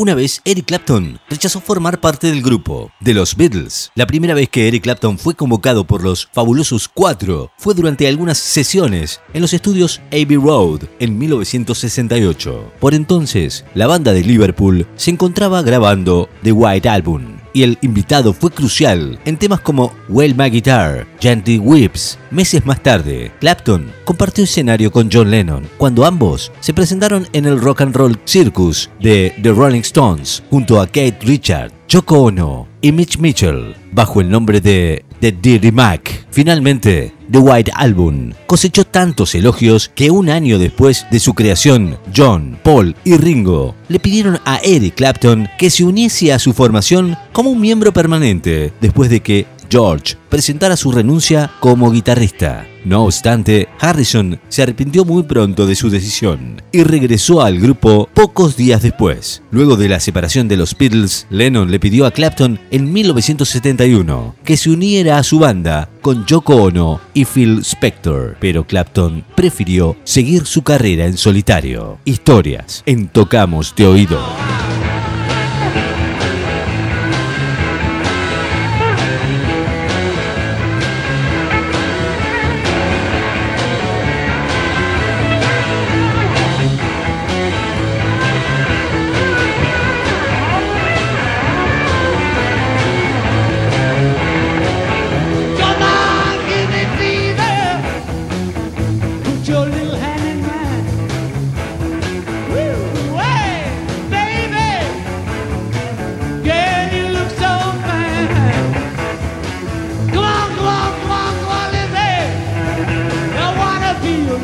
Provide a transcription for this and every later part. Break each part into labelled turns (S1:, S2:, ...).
S1: Una vez Eric Clapton rechazó formar parte del grupo de los Beatles. La primera vez que Eric Clapton fue convocado por los fabulosos Cuatro fue durante algunas sesiones en los estudios Abbey Road en 1968. Por entonces, la banda de Liverpool se encontraba grabando The White Album y el invitado fue crucial en temas como Well My Guitar, Gently Whips. Meses más tarde, Clapton compartió escenario con John Lennon cuando ambos se presentaron en el Rock and Roll Circus de The Rolling Stones junto a Kate Richard, Yoko Ono y Mitch Mitchell bajo el nombre de The Dirty Mac. Finalmente, The White Album cosechó tantos elogios que un año después de su creación, John, Paul y Ringo le pidieron a Eric Clapton que se uniese a su formación como un miembro permanente después de que George presentara su renuncia como guitarrista. No obstante, Harrison se arrepintió muy pronto de su decisión y regresó al grupo pocos días después. Luego de la separación de los Beatles, Lennon le pidió a Clapton en 1971 que se uniera a su banda con Yoko Ono y Phil Spector, pero Clapton prefirió seguir su carrera en solitario. Historias en Tocamos de Oído.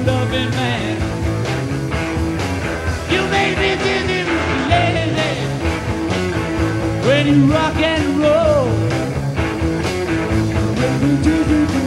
S2: Loving man. You make me dizzy, lady. When you rock and roll. Let me do